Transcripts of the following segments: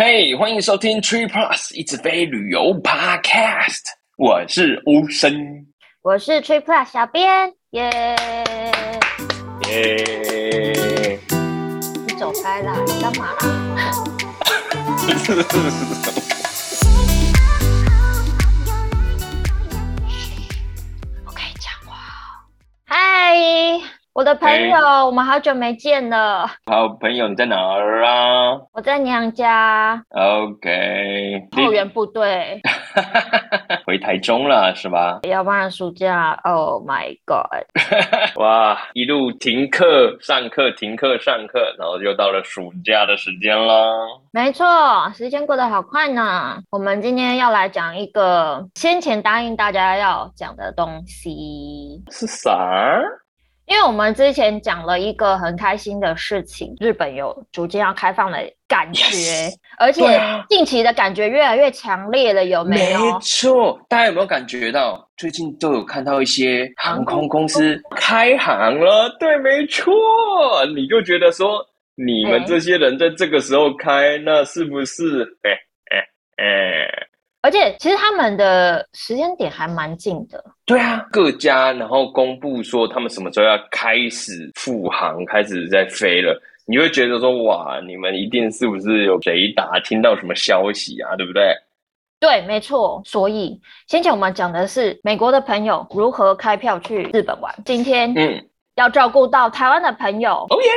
嘿，欢迎收听 Tree Plus 一直飞旅游 Podcast，我是欧森，我是 Tree Plus 小编，耶。耶，你走开啦，你干嘛啦？我的朋友我们好久没见了。好朋友，你在哪儿啊？我在娘家。OK。后援部队。回台中了是吧？要不然暑假，Oh my God！哇，一路停课上课，停课上课，然后就到了暑假的时间了。没错，时间过得好快呢。我们今天要来讲一个先前答应大家要讲的东西。是啥？因为我们之前讲了一个很开心的事情，日本有逐渐要开放的感觉，yes, 而且近期的感觉越来越强烈了，有没有？没错，大家有没有感觉到最近都有看到一些航空公司开航了？对，没错，你就觉得说你们这些人在这个时候开，那是不是？哎哎哎。而且其实他们的时间点还蛮近的。对啊，各家然后公布说他们什么时候要开始复航，开始在飞了，你会觉得说哇，你们一定是不是有雷达听到什么消息啊？对不对？对，没错。所以先前我们讲的是美国的朋友如何开票去日本玩，今天嗯，要照顾到台湾的朋友。哦耶！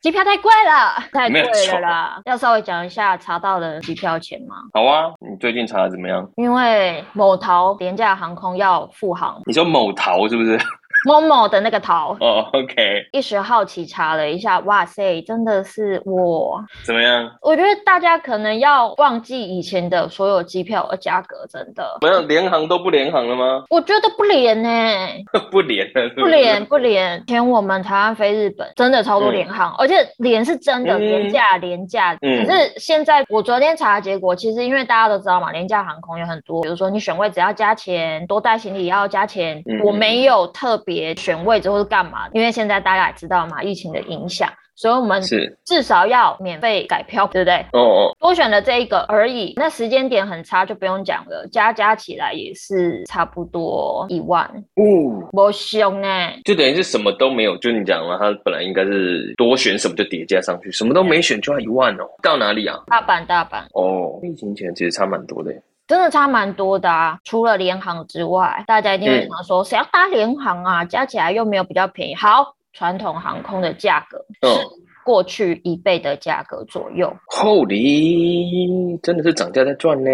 机票太贵了，太贵了啦！要稍微讲一下查到的机票钱吗？好啊，你最近查的怎么样？因为某淘廉价航空要复航。你说某淘是不是？某某的那个桃哦、oh,，OK。一时好奇查了一下，哇塞，真的是我！怎么样？我觉得大家可能要忘记以前的所有机票的价格，真的。没有联航都不联航了吗？我觉得不联呢、欸，不联了是不是，不联不联。前我们台湾飞日本真的超多联航，嗯、而且联是真的廉价廉价。嗯。可是现在我昨天查的结果，其实因为大家都知道嘛，廉价航空有很多，比如说你选位只要加钱，多带行李要加钱，嗯、我没有特别。别选位置或是干嘛？因为现在大家也知道嘛，疫情的影响，所以我们是至少要免费改票，对不对？哦哦，多选了这一个而已。那时间点很差，就不用讲了，加加起来也是差不多一万。哦，不凶呢，就等于是什么都没有，就你讲了，他本来应该是多选什么就叠加上去，什么都没选就要一万哦。到哪里啊？大阪，大阪。哦，疫情前其实差蛮多的。真的差蛮多的啊！除了联航之外，大家一定会想说，谁、嗯、要搭联航啊？加起来又没有比较便宜。好，传统航空的价格是过去一倍的价格左右。Holy，真的是涨价在赚呢。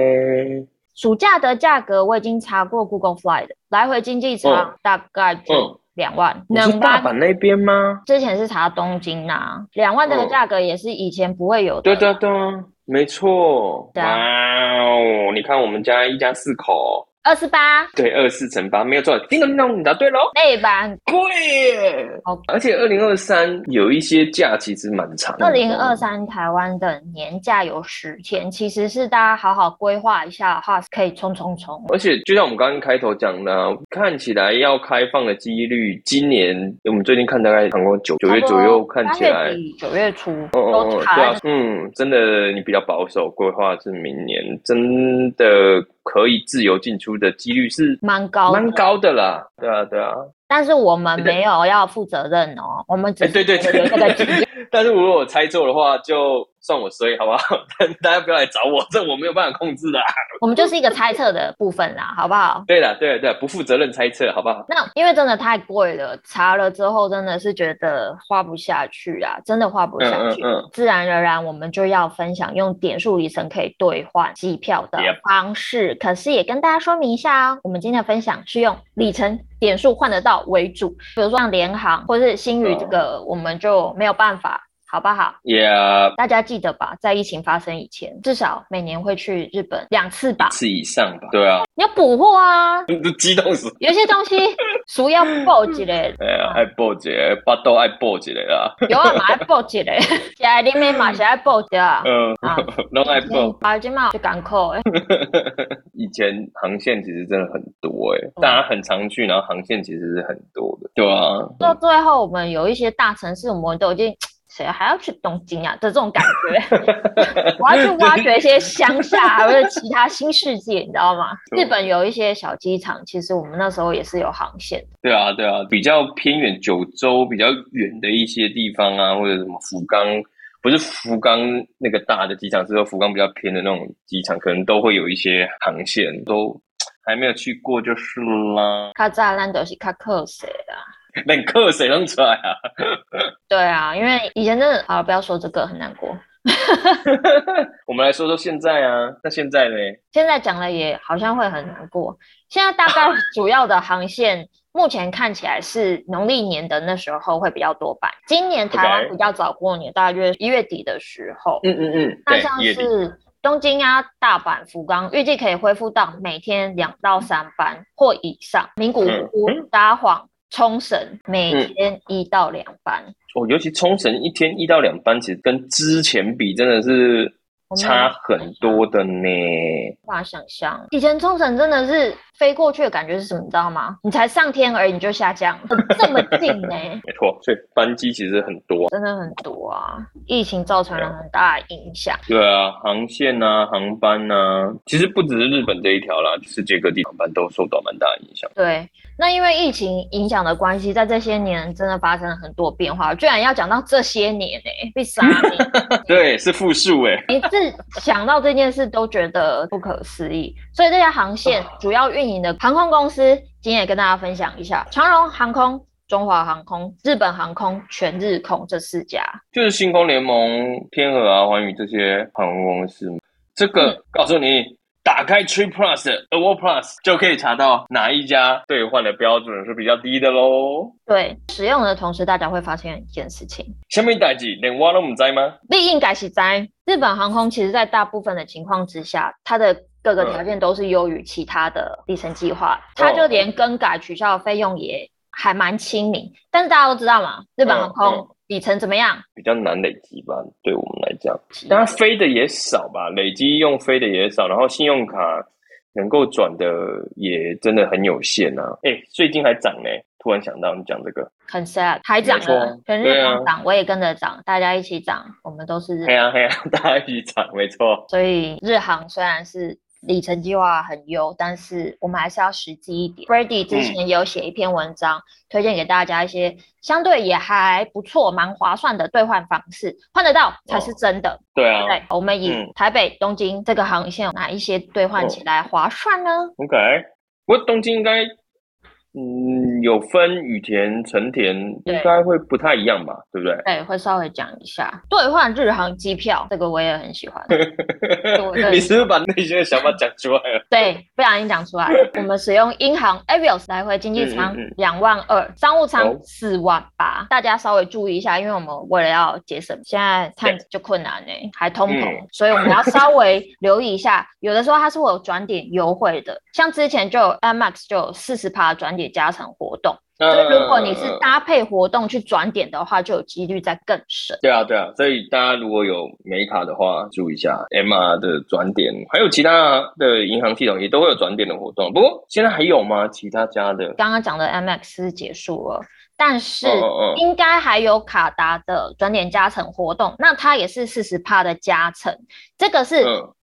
暑假的价格我已经查过，Google Fly 的来回经济舱大概就两万。你、嗯、是大阪那边吗？之前是查东京啊，两万这个价格也是以前不会有的。对对对，没错。对啊。哦，你看我们家一家四口，二四八，对，二四乘八没有错，叮咚叮咚，你答对喽。那班贵，好，而且二零二三有一些假其实蛮长的。二零二三台湾的年假有十天，其实是大家好好规划一下的话，可以冲冲冲。而且就像我们刚刚开头讲的，看起来要开放的几率，今年我们最近看大概航空九九月左右，看起来九月初，哦哦，对啊，嗯，真的你比较保守规划是明年，真的。可以自由进出的几率是蛮高蛮高的啦，对啊对啊。但是我们没有要负责任哦，我们只是对对对对。但是如果我猜错的话，就算我衰，好不好？大家不要来找我，这我没有办法控制的。我们就是一个猜测的部分啦，好不好？对了，对了对了，不负责任猜测，好不好？那因为真的太贵了，查了之后真的是觉得花不下去啊，真的花不下去。嗯，嗯，嗯。自然而然，我们就要分享用点数里程可以兑换机票的方式。可是也跟大家说明一下哦，我们今天的分享是用里程点数换得到为主，比如说像联航或者是星宇这个，我们就没有办法。好不好？Yeah，大家记得吧，在疫情发生以前，至少每年会去日本两次吧，一次以上吧。对啊，你要补货啊，你都激动死。有些东西需要补一下。哎呀，爱补一下，巴肚爱补一下啦。有啊，嘛爱补一下，现在里面嘛是爱补的。嗯，拢爱补。啊，今嘛就港口哎。以前航线其实真的很多哎，大家很常去，然后航线其实是很多的。对啊。到最后，我们有一些大城市，我们都已经。谁还要去东京啊的这种感觉。我要去挖掘一些乡下 或者其他新世界，你知道吗？日本有一些小机场，其实我们那时候也是有航线。对啊，对啊，比较偏远九州比较远的一些地方啊，或者什么福冈。不是福冈那个大的机场，是说福冈比较偏的那种机场，可能都会有一些航线，都还没有去过就是啦。卡扎兰都是卡克谁的？连克谁弄出来啊？对啊，因为以前真的，好了，不要说这个，很难过。我们来说说现在啊，那现在呢？现在讲了也好像会很难过。现在大概 主要的航线。目前看起来是农历年的那时候会比较多班。今年台湾比较早过年，大约一月底的时候。嗯嗯嗯。那像是东京啊、大阪、福冈，预计可以恢复到每天两到三班或以上。名古屋、札幌、冲绳每天一到两班。哦，尤其冲绳一天一到两班，其实跟之前比真的是差很多的呢。无法想象，以前冲绳真的是。飞过去的感觉是什么？你知道吗？你才上天而已，你就下降，这么近呢、欸？没错，所以班机其实很多，真的很多啊！疫情造成了很大的影响。对啊，航线啊，航班啊，其实不只是日本这一条啦，世界各地航班都受到蛮大的影响。对，那因为疫情影响的关系，在这些年真的发生了很多变化。居然要讲到这些年呢、欸？被杀 对，是复数哎。每次想到这件事都觉得不可思议。所以这些航线主要运营的航空公司，今天也跟大家分享一下：长荣航空、中华航空、日本航空、全日空这四家，就是星空联盟、天河啊、寰宇这些航空公司。这个、嗯、告诉你，打开 Tree Plus、Award Plus 就可以查到哪一家兑换的标准是比较低的喽。对，使用的同时，大家会发现一件事情：什么代志连我都不知道吗？你应该是知。日本航空其实，在大部分的情况之下，它的各个条件都是优于其他的里程计划，它就连更改取消的费用也还蛮亲民。但是大家都知道嘛，日本航空里程怎么样？比较难累积吧，对我们来讲，当然飞的也少吧，累积用飞的也少，然后信用卡能够转的也真的很有限啊。哎，最近还涨呢，突然想到你讲这个，很 sad，还涨了，全日空涨，我也跟着涨，大家一起涨，我们都是日。对啊，对啊，大家一起涨，没错。所以日航虽然是。里程计划很优，但是我们还是要实际一点。Brady 之前有写一篇文章，嗯、推荐给大家一些相对也还不错、蛮划算的兑换方式，换得到才是真的。哦、对啊，对，我们以台北、东京这个航线有哪一些兑换起来划算呢？哦、OK，我东京应该。嗯，有分雨田、成田，应该会不太一样吧？对不对？对，会稍微讲一下兑换日航机票，这个我也很喜欢。你是不是把那些想法讲出来了？对，不小心讲出来了。我们使用英航 Avios 来回经济舱两万二，商务舱四万八，哦。大家稍微注意一下，因为我们为了要节省，现在看就困难呢，还通膨，嗯，所以我们要稍微留意一下。有的时候它是会有转点优惠的，像之前就有 Amex 就有四十趴转点。加成活动，所以如果你是搭配活动去转点的话，就有几率在更省。对啊，对啊，所以大家如果有美卡的话，注意一下 MR 的转点，还有其他的银行系统也都会有转点的活动。不过现在还有吗？其他家的？刚刚讲的 MX 结束了，但是应该还有卡达的转点加成活动，那它也是四十帕的加成，这个是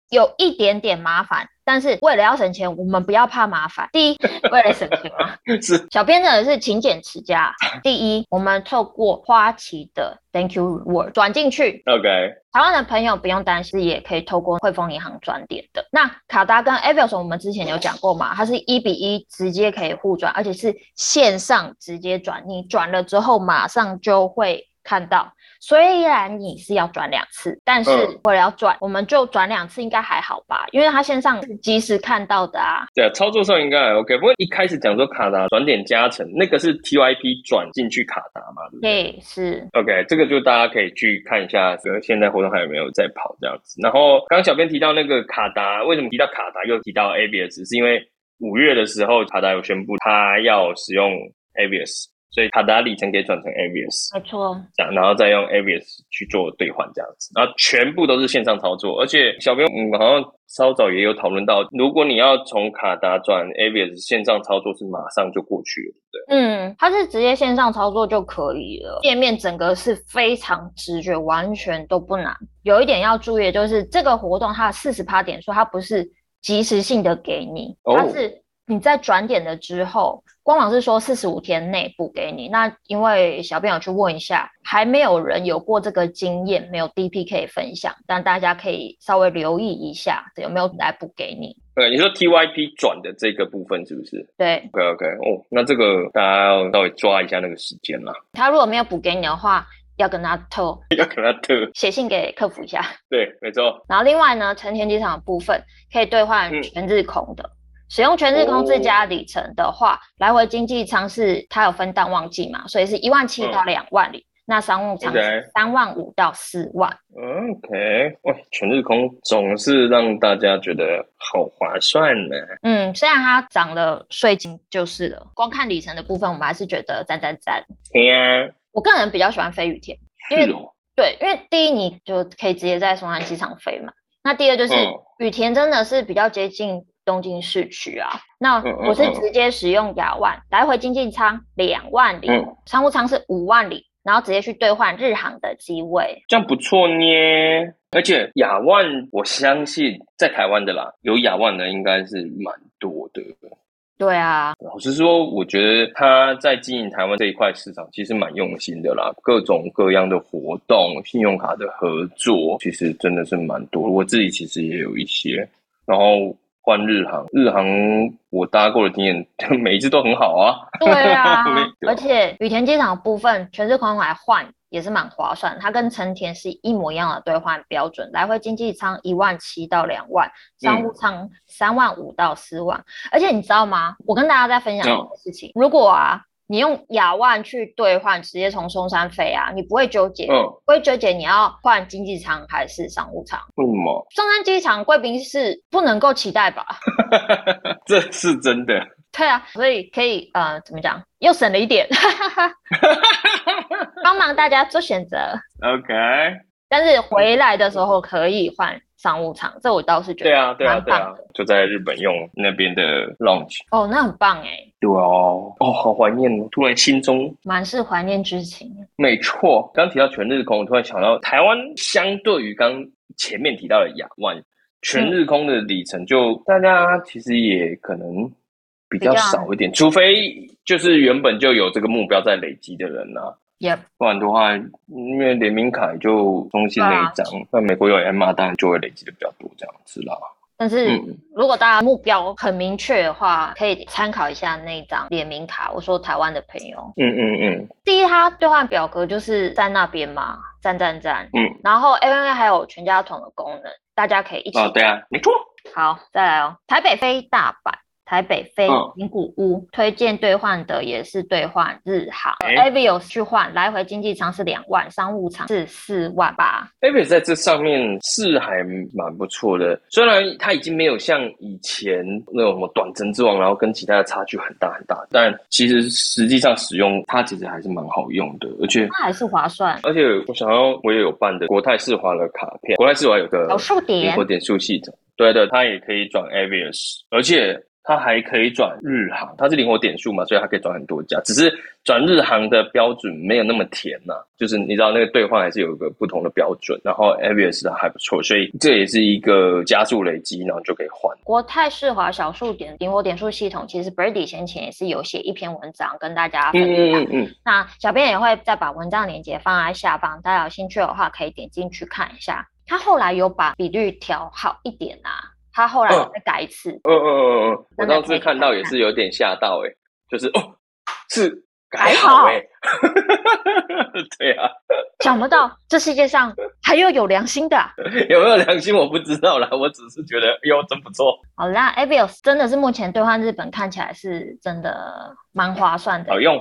有一点点麻烦。但是为了要省钱，我们不要怕麻烦。第一，为了省钱嘛，是小编真的是勤俭持家。第一，我们透过花旗的 Thank You Reward 转进去。OK，台湾的朋友不用担心，也可以透过汇丰银行转点的。那卡达跟 Avios 我们之前有讲过嘛，它是一比一直接可以互转，而且是线上直接转，你转了之后马上就会看到。虽然你是要转两次，但是为了要转，嗯，我们就转两次应该还好吧？因为它线上是即时看到的啊。对啊，操作上应该还 OK。不过一开始讲说卡达转点加成，那个是 TYP 转进去卡达嘛？对不对？对，是。OK，这个就大家可以去看一下，这个现在活动还有没有在跑这样子。然后刚刚小编提到那个卡达，为什么提到卡达又提到 Avios？是因为五月的时候卡达有宣布他要使用 Avios。所以卡达里程可以转成 Avios，没错，这样，然后再用 Avios 去做兑换，这样子，然后全部都是线上操作，而且小朋友，嗯，好像稍早也有讨论到，如果你要从卡达转 Avios，线上操作是马上就过去了，对，嗯，它是直接线上操作就可以了，界面整个是非常直觉，完全都不难。有一点要注意的就是这个活动它的四十趴点数，它不是即时性的给你，它是。你在转点了之后，官网是说四十五天内补给你。那因为小朋友去问一下，还没有人有过这个经验，没有 DP 可以分享，但大家可以稍微留意一下，有没有来补给你？对，你说 TYP 转的这个部分是不是？对，OK OK 哦，那这个大家要稍微抓一下那个时间啦。他如果没有补给你的话，要跟他透，要跟他特写信给客服一下。对，没错。然后另外呢，成田机场的部分可以兑换全日空的。嗯使用全日空自家里程的话，哦、来回经济舱是它有分淡旺季嘛，所以是一万七到两万里。嗯、那商务舱是三万五到四万。OK，喂，全日空总是让大家觉得好划算呢。嗯，虽然它涨了税金就是了，光看里程的部分，我们还是觉得赞赞赞。对啊，我个人比较喜欢飞羽田，因为、哦、对，因为第一你就可以直接在松山机场飞嘛。那第二就是羽田真的是比较接近。东京市区啊，那我是直接使用亚万、来回经济舱两万里，嗯、商务舱是五万里，然后直接去兑换日航的机位，这样不错呢。而且亚万，我相信在台湾的啦，有亚万的应该是蛮多的。对啊，老实说，我觉得他在经营台湾这一块市场其实蛮用心的啦，各种各样的活动、信用卡的合作，其实真的是蛮多。我自己其实也有一些，然后。换日航，日航我搭过的经验，每一次都很好啊。对啊，而且羽田机场的部分，全日空来换也是蛮划算。它跟成田是一模一样的兑换标准，来回经济舱一万七到两万，商务舱三万五到四万。嗯、而且你知道吗？我跟大家在分享一个事情，嗯、如果啊。你用亚万去兑换，直接从松山飞啊，你不会纠结，嗯，不会纠结你要换经济舱还是商务舱？为什么？松山机场贵宾室不能够期待吧？这是真的。对啊，所以可以呃，怎么讲？又省了一点，帮忙大家做选择。OK。但是回来的时候可以换。商务舱，这我倒是觉得对啊，对啊，对啊，就在日本用那边的 lounge 哦，那很棒哎。对哦，哦，好怀念哦，突然心中满是怀念之情。没错，刚提到全日空，我突然想到台湾相对于刚前面提到的亚万，全日空的里程就大家其实也可能比较少一点，除非就是原本就有这个目标在累积的人啊。Yep. 不然的话，因为联名卡就中信那一张，那、啊、美国有 M R，当然就会累积的比较多这样子啦。但是、嗯、如果大家目标很明确的话，可以参考一下那张联名卡。我说台湾的朋友，嗯嗯嗯，第一，它兑换表格就是在那边嘛，赞赞赞。嗯，然后 ANA 还有全家桶的功能，大家可以一起。哦，对啊，没错。好，再来哦，台北飞大阪。台北飞名古屋，嗯、推荐兑换的也是兑换日航、欸、Avios 去换来回经济舱是两万，商务舱是四万八。Avios 在这上面是还蛮不错的，虽然它已经没有像以前那种什么短程之王，然后跟其他的差距很大很大，但其实实际上使用它其实还是蛮好用的，而且它还是划算。而且我想要我也有办的国泰世华的卡片，国泰世华有个小数点数系统，对的，它也可以转 Avios，而且。它还可以转日航，它是灵活点数嘛，所以它可以转很多家。只是转日航的标准没有那么甜呐、啊，就是你知道那个兑换还是有一个不同的标准。然后 Avios 的还不错，所以这也是一个加速累积，然后就可以换。国泰世华小数点灵活点数系统，其实 Birdy 先前也是有写一篇文章跟大家分享。嗯嗯嗯。那小编也会再把文章链接放在下方，大家有兴趣的话可以点进去看一下。他后来有把比率调好一点啊。他后来再改一次，嗯嗯嗯嗯，我当时看到也是有点吓到、欸，哎，就是哦，是改好哎、欸，好 对啊，想不到这世界上还有有良心的，有没有良心我不知道啦，我只是觉得哟真不错。好啦，Avios 真的是目前兑换日本看起来是真的蛮划算的，好用。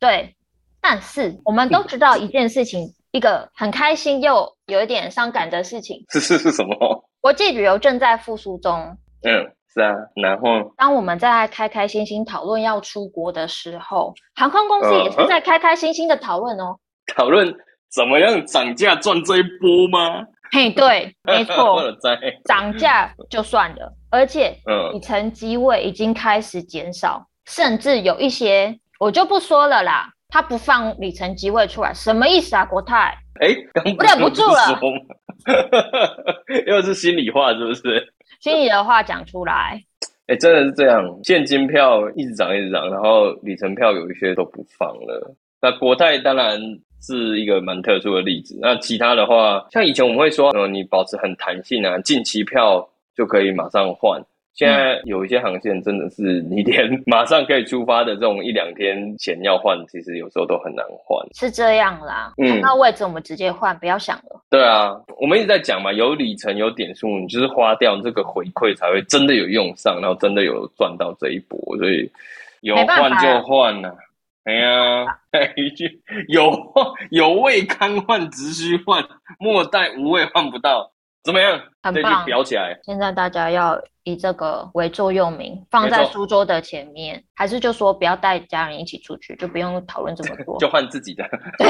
对，但是我们都知道一件事情，一个很开心又有一点伤感的事情，是是是什么？国际旅游正在复苏中，嗯，是啊，然后当我们在开开心心讨论要出国的时候，航空公司也是在开开心心的讨论哦，讨论怎么样涨价赚这一波吗？嘿，对，没错，涨价就算了，而且里程机位已经开始减少，甚至有一些我就不说了啦，他不放里程机位出来，什么意思啊？国泰？哎，我忍不住了，又是心里话，是不是？心里的话讲出来。哎，真的是这样，现金票一直涨，一直涨，然后里程票有一些都不放了。那国泰当然是一个蛮特殊的例子。那其他的话，像以前我们会说，呃，你保持很弹性啊，近期票就可以马上换。现在有一些航线真的是你连马上可以出发的这种一两天前要换，其实有时候都很难换。是这样啦，嗯，那位置我们直接换，不要想了。对啊，我们一直在讲嘛，有里程有点数，你就是花掉这个回馈才会真的有用上，然后真的有赚到这一波，所以有换就换呐。哎呀，一 句有有位堪换，直须换；莫待无位换不到。怎么样？很棒，裱起来。现在大家要以这个为座右铭，放在书桌的前面，还是就说不要带家人一起出去，就不用讨论这么多，就换自己的。对，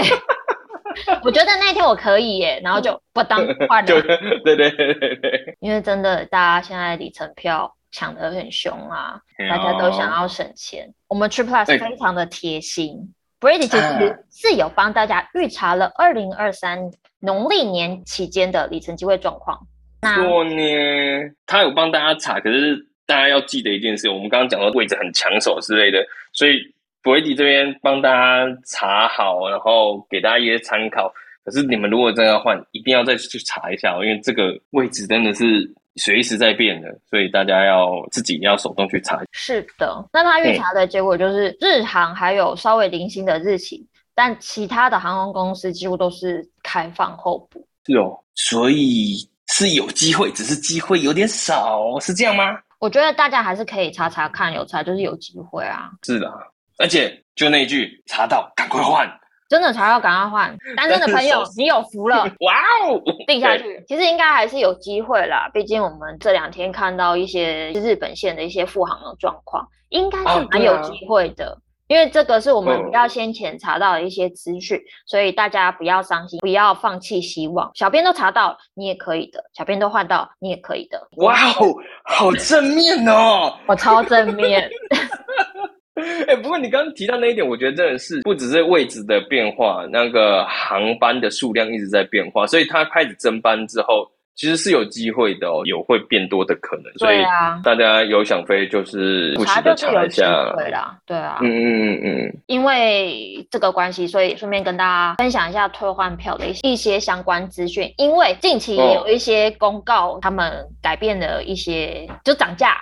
我觉得那天我可以耶，然后就不当 换了。对对对对对，因为真的，大家现在里程票抢得很凶啊，大家都想要省钱。我们 TripPlus 非常的贴心，Brady 其实是有帮大家预查了二零二三。农历年期间的里程机会状况，过年他有帮大家查，可是大家要记得一件事，我们刚刚讲到位置很抢手之类的，所以 Brady 这边帮大家查好，然后给大家一些参考。可是你们如果真的要换，一定要再去查一下，因为这个位置真的是随时在变的，所以大家要自己要手动去查。是的，那他预查的结果就是日航还有稍微零星的日期。但其他的航空公司几乎都是开放候补，是哦，所以是有机会，只是机会有点少，是这样吗？我觉得大家还是可以查查看，有查就是有机会啊。是的，而且就那一句，查到赶快换，真的查到赶快换。单身的朋友，你有福了，哇哦，定下去，其实应该还是有机会啦。毕竟我们这两天看到一些日本线的一些复航的状况，应该是蛮有机会的。因为这个是我们比较先前查到的一些资讯，嗯、所以大家不要伤心，不要放弃希望。小编都查到，你也可以的；小编都换到，你也可以的。哇哦，好正面哦！我超正面。哎、不过你刚刚提到那一点，我觉得真的是不只是位置的变化，那个航班的数量一直在变化，所以它开始增班之后。其实是有机会的哦，有会变多的可能，所以大家有想飞就是不时的查一下，对啦，对啊，嗯嗯嗯嗯，因为这个关系，所以顺便跟大家分享一下退换票的一些相关资讯。因为近期有一些公告，他们改变了一些，就涨价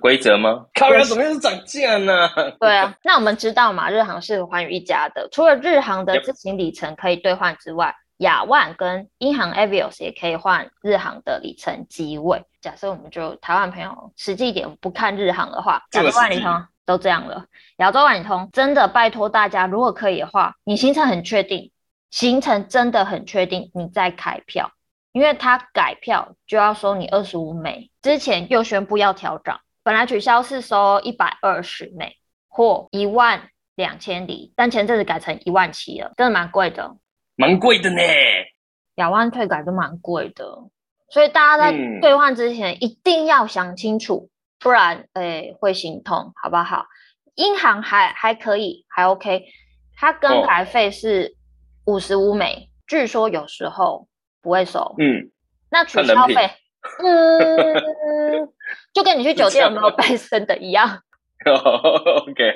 规则吗？靠呀，怎么又是涨价呢？对啊，那我们知道嘛，日航是寰宇一家的，除了日航的自行里程可以兑换之外。亚万跟英航 Avios 也可以换日航的里程机位。假设我们就台湾朋友实际一点不看日航的话，亚洲万里通都这样了。亚洲万里通真的拜托大家，如果可以的话，你行程很确定，行程真的很确定，你再开票，因为他改票就要收你二十五美，之前又宣布要调涨，本来取消是收一百二十美或一万两千里，但前阵子改成一万七了，真的蛮贵的。蛮贵的呢，亚万退改都蛮贵的，所以大家在兑换之前一定要想清楚，嗯、不然诶、欸、会心痛，好不好？英航还还可以，还 OK，它更改费是五十五美，哦、据说有时候不会收。嗯，那取消费，嗯，就跟你去酒店有没有背身的一样。OK，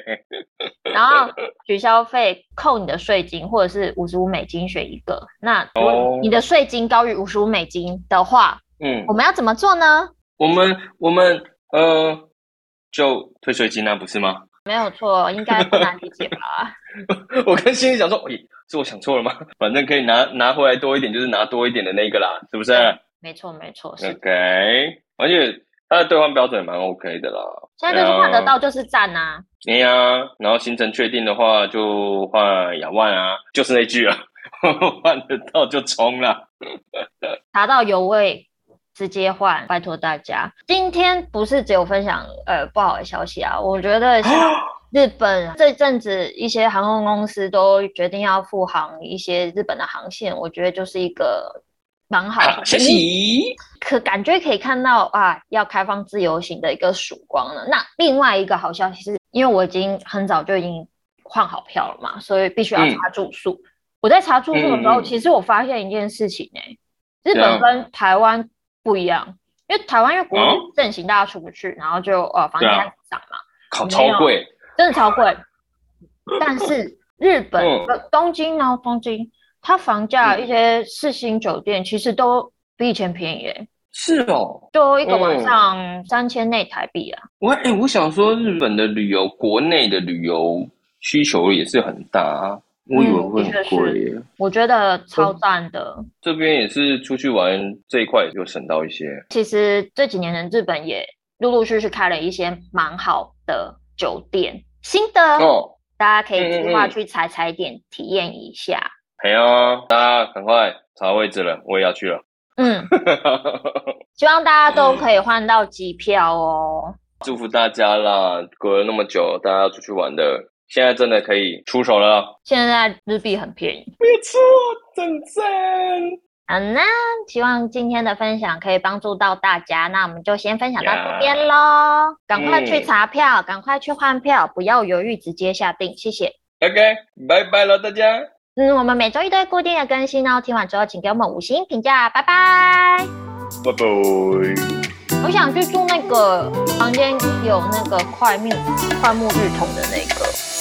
然后取消费扣你的税金，或者是五十五美金选一个。那如果你的税金高于五十五美金的话，嗯，我们要怎么做呢？我们我们呃，就退税金啊，不是吗？没有错，应该不难理解吧？我跟心里想说，咦，是我想错了吗？反正可以拿拿回来多一点，就是拿多一点的那个啦，是不是？没错没错，OK，而且。它的兑换标准也蛮 OK 的啦，现在就是换得到就是赞呐、啊。对呀、啊，然后行程确定的话就换亚万啊，就是那句啊，换得到就冲了。查到有位直接换，拜托大家。今天不是只有分享呃不好的消息啊，我觉得像 日本这阵子一些航空公司都决定要复航一些日本的航线，我觉得就是一个蛮好的。可感觉可以看到啊，要开放自由行的一个曙光了。那另外一个好消息是，因为我已经很早就已经换好票了嘛，所以必须要查住宿。嗯、我在查住宿的时候，嗯、其实我发现一件事情呢、欸，日本跟台湾。不一样，因为台湾因为国内盛行，大家出不去，嗯、然后就呃房价涨嘛，靠超贵，真的超贵。但是日本的东京呢，东京它房价一些四星酒店其实都比以前便宜诶。是哦，就一个晚上三千内台币啊。我哎、欸，我想说日本的旅游，国内的旅游需求也是很大啊。我以为会很贵耶，我觉得超赞的。这边也是出去玩这一块就省到一些。其实这几年的日本也陆陆续续开了一些蛮好的酒店，新的哦，大家可以计划去踩踩点体验一下。哎呀，大家赶快查位置了，我也要去了。嗯，希望大家都可以换到机票哦。祝福大家啦！隔了那么久，大家要出去玩的。现在真的可以出手了。现在日币很便宜，没错，真赞。好，那希望今天的分享可以帮助到大家。那我们就先分享到这边喽。赶快去查票，赶、嗯、快去换票，不要犹豫，直接下定。谢谢。OK，拜拜了，大家。嗯，我们每周一都会固定的更新哦。听完之后，请给我们五星评价，拜拜。拜拜。我想去住那个房间有那个快木快木浴桶的那个。